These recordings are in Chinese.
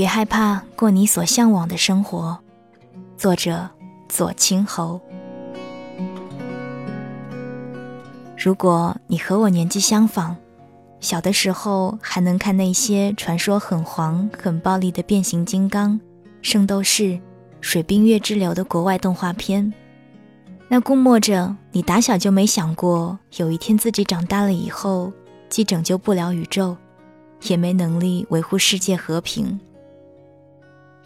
别害怕过你所向往的生活。作者：左青侯。如果你和我年纪相仿，小的时候还能看那些传说很黄、很暴力的变形金刚、圣斗士、水冰月之流的国外动画片，那估摸着你打小就没想过，有一天自己长大了以后，既拯救不了宇宙，也没能力维护世界和平，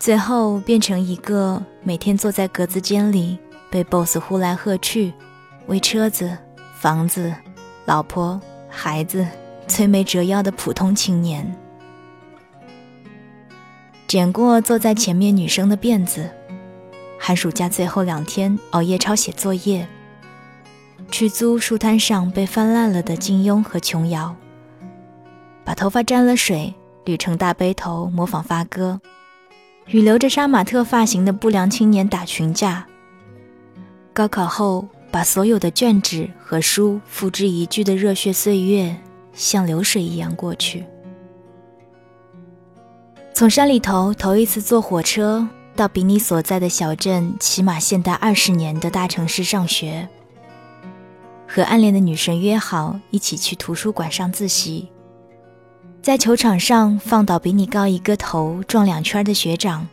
最后变成一个每天坐在格子间里被 BOSS 呼来喝去，为车子。房子、老婆、孩子，摧眉折腰的普通青年，剪过坐在前面女生的辫子，寒暑假最后两天熬夜抄写作业，去租书摊上被翻烂了的金庸和琼瑶，把头发沾了水捋成大背头模仿发哥，与留着杀马特发型的不良青年打群架，高考后。把所有的卷纸和书付之一炬的热血岁月，像流水一样过去。从山里头头一次坐火车到比你所在的小镇，起码现代二十年的大城市上学。和暗恋的女神约好一起去图书馆上自习，在球场上放倒比你高一个头撞两圈的学长。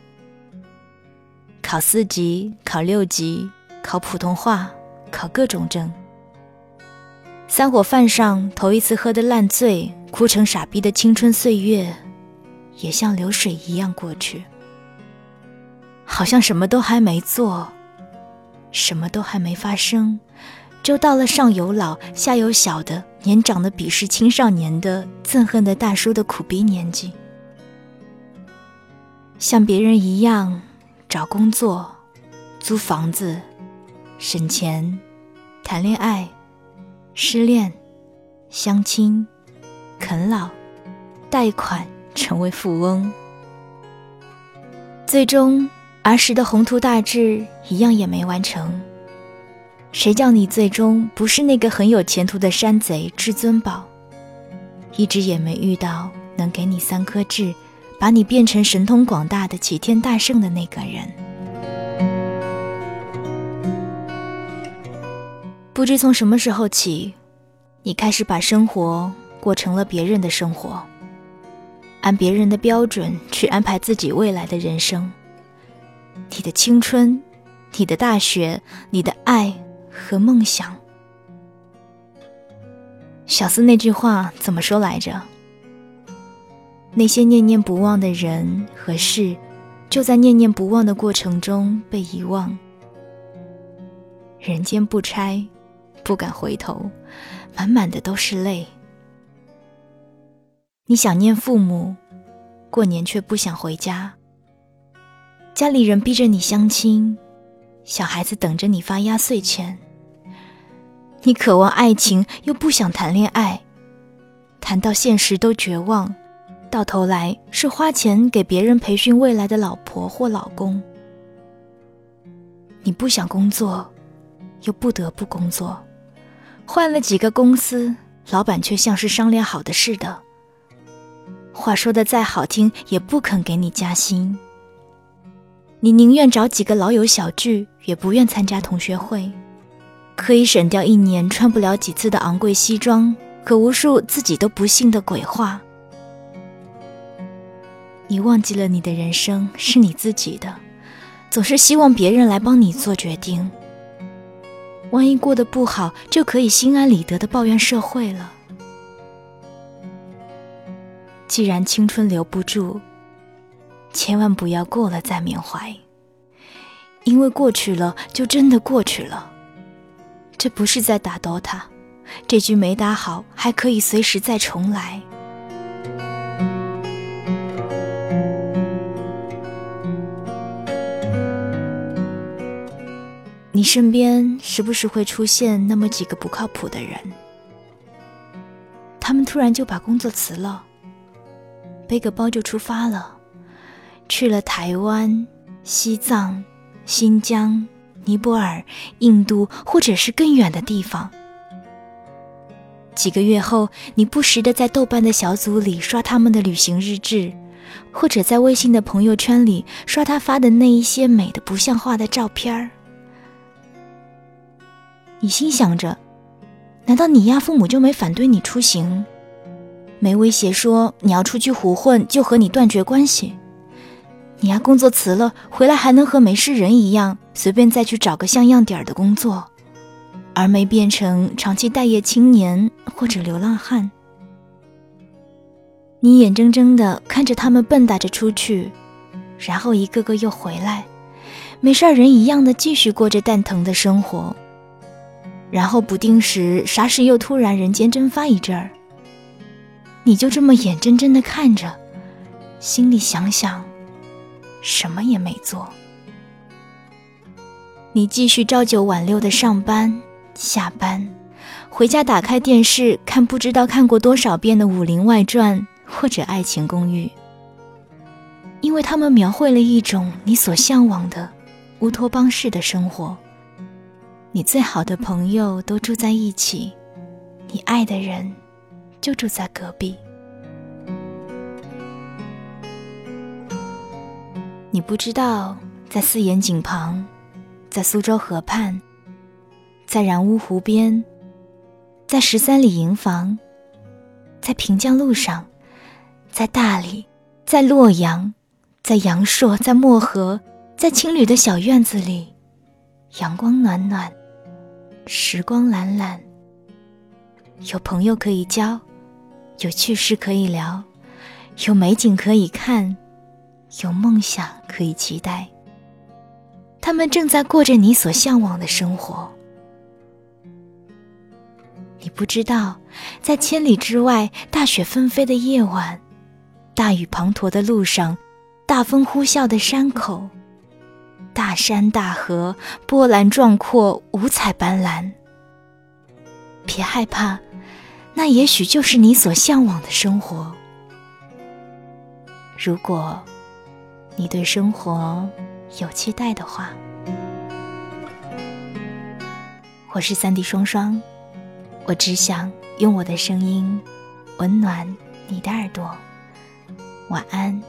考四级，考六级，考普通话。考各种证，三伙饭上头一次喝得烂醉、哭成傻逼的青春岁月，也像流水一样过去。好像什么都还没做，什么都还没发生，就到了上有老下有小的年长的鄙视青少年的憎恨的大叔的苦逼年纪。像别人一样找工作、租房子。省钱、谈恋爱、失恋、相亲、啃老、贷款，成为富翁，最终儿时的宏图大志一样也没完成。谁叫你最终不是那个很有前途的山贼至尊宝，一直也没遇到能给你三颗痣，把你变成神通广大的齐天大圣的那个人。不知从什么时候起，你开始把生活过成了别人的生活，按别人的标准去安排自己未来的人生。你的青春，你的大学，你的爱和梦想。小思那句话怎么说来着？那些念念不忘的人和事，就在念念不忘的过程中被遗忘。人间不拆。不敢回头，满满的都是泪。你想念父母，过年却不想回家。家里人逼着你相亲，小孩子等着你发压岁钱。你渴望爱情，又不想谈恋爱，谈到现实都绝望，到头来是花钱给别人培训未来的老婆或老公。你不想工作，又不得不工作。换了几个公司，老板却像是商量好的似的。话说的再好听，也不肯给你加薪。你宁愿找几个老友小聚，也不愿参加同学会，可以省掉一年穿不了几次的昂贵西装和无数自己都不信的鬼话。你忘记了，你的人生是你自己的，总是希望别人来帮你做决定。万一过得不好，就可以心安理得的抱怨社会了。既然青春留不住，千万不要过了再缅怀，因为过去了就真的过去了。这不是在打 DOTA，这局没打好还可以随时再重来。你身边时不时会出现那么几个不靠谱的人，他们突然就把工作辞了，背个包就出发了，去了台湾、西藏、新疆、尼泊尔、印度，或者是更远的地方。几个月后，你不时的在豆瓣的小组里刷他们的旅行日志，或者在微信的朋友圈里刷他发的那一些美的不像话的照片儿。你心想着，难道你亚父母就没反对你出行，没威胁说你要出去胡混就和你断绝关系？你丫工作辞了，回来还能和没事人一样，随便再去找个像样点儿的工作，而没变成长期待业青年或者流浪汉。你眼睁睁地看着他们蹦跶着出去，然后一个个又回来，没事人一样的继续过着蛋疼的生活，然后不定时啥时又突然人间蒸发一阵儿，你就这么眼睁睁地看着，心里想想。什么也没做，你继续朝九晚六的上班、下班，回家打开电视看不知道看过多少遍的《武林外传》或者《爱情公寓》，因为他们描绘了一种你所向往的乌托邦式的生活。你最好的朋友都住在一起，你爱的人就住在隔壁。你不知道，在四眼井旁，在苏州河畔，在然乌湖边，在十三里营房，在平江路上，在大理，在洛阳，在阳朔，在漠河，在青旅的小院子里，阳光暖暖，时光懒懒，有朋友可以交，有趣事可以聊，有美景可以看。有梦想可以期待，他们正在过着你所向往的生活。你不知道，在千里之外，大雪纷飞的夜晚，大雨滂沱的路上，大风呼啸的山口，大山大河，波澜壮阔，五彩斑斓。别害怕，那也许就是你所向往的生活。如果。你对生活有期待的话，我是三 D 双双，我只想用我的声音温暖你的耳朵。晚安，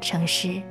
城市。